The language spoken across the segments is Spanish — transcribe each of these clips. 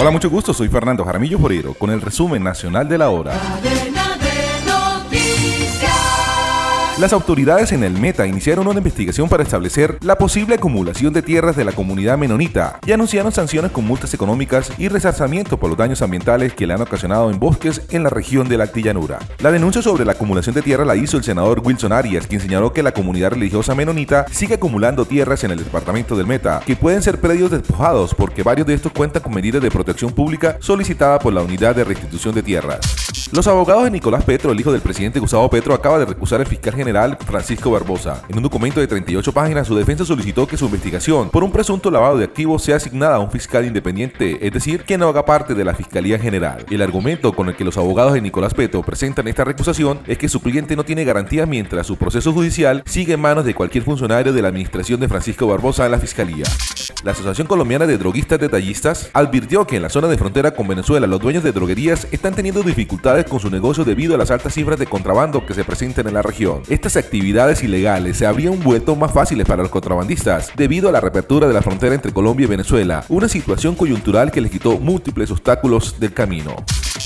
Hola, mucho gusto, soy Fernando Jaramillo Forero con el resumen nacional de la hora. Las autoridades en el Meta iniciaron una investigación para establecer la posible acumulación de tierras de la comunidad menonita y anunciaron sanciones con multas económicas y resarcimiento por los daños ambientales que le han ocasionado en bosques en la región de la Actillanura. La denuncia sobre la acumulación de tierra la hizo el senador Wilson Arias, quien señaló que la comunidad religiosa menonita sigue acumulando tierras en el departamento del Meta, que pueden ser predios despojados porque varios de estos cuentan con medidas de protección pública solicitada por la Unidad de Restitución de Tierras. Los abogados de Nicolás Petro, el hijo del presidente Gustavo Petro, acaba de recusar al fiscal general Francisco Barbosa. En un documento de 38 páginas, su defensa solicitó que su investigación por un presunto lavado de activos sea asignada a un fiscal independiente, es decir, que no haga parte de la Fiscalía General. El argumento con el que los abogados de Nicolás Petro presentan esta recusación es que su cliente no tiene garantías mientras su proceso judicial sigue en manos de cualquier funcionario de la administración de Francisco Barbosa en la Fiscalía. La Asociación Colombiana de Droguistas Detallistas advirtió que en la zona de frontera con Venezuela los dueños de droguerías están teniendo dificultades con su negocio debido a las altas cifras de contrabando que se presentan en la región. Estas actividades ilegales se habrían vuelto más fáciles para los contrabandistas debido a la reapertura de la frontera entre Colombia y Venezuela, una situación coyuntural que les quitó múltiples obstáculos del camino.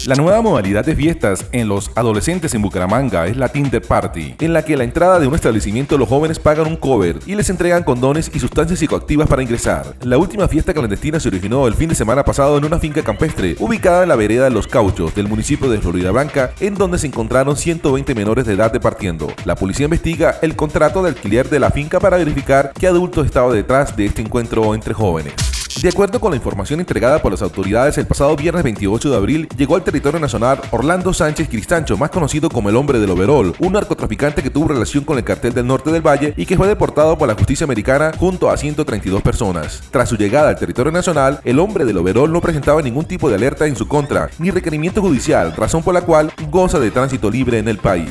La nueva modalidad de fiestas en los adolescentes en Bucaramanga es la Tinder Party, en la que a la entrada de un establecimiento los jóvenes pagan un cover y les entregan condones y sustancias psicoactivas para ingresar. La última fiesta clandestina se originó el fin de semana pasado en una finca campestre ubicada en la vereda de Los Cauchos del municipio de Florida Blanca, en donde se encontraron 120 menores de edad departiendo. La policía investiga el contrato de alquiler de la finca para verificar qué adulto estaba detrás de este encuentro entre jóvenes. De acuerdo con la información entregada por las autoridades, el pasado viernes 28 de abril llegó al territorio nacional Orlando Sánchez Cristancho, más conocido como el hombre del overol, un narcotraficante que tuvo relación con el cartel del norte del Valle y que fue deportado por la justicia americana junto a 132 personas. Tras su llegada al territorio nacional, el hombre del overol no presentaba ningún tipo de alerta en su contra, ni requerimiento judicial, razón por la cual goza de tránsito libre en el país.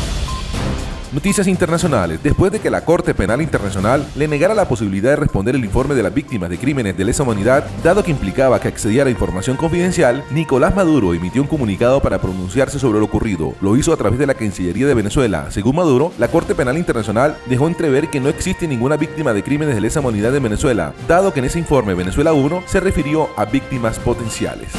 Noticias internacionales. Después de que la Corte Penal Internacional le negara la posibilidad de responder el informe de las víctimas de crímenes de lesa humanidad, dado que implicaba que accedía a información confidencial, Nicolás Maduro emitió un comunicado para pronunciarse sobre lo ocurrido. Lo hizo a través de la Cancillería de Venezuela. Según Maduro, la Corte Penal Internacional dejó entrever que no existe ninguna víctima de crímenes de lesa humanidad en Venezuela, dado que en ese informe Venezuela 1 se refirió a víctimas potenciales.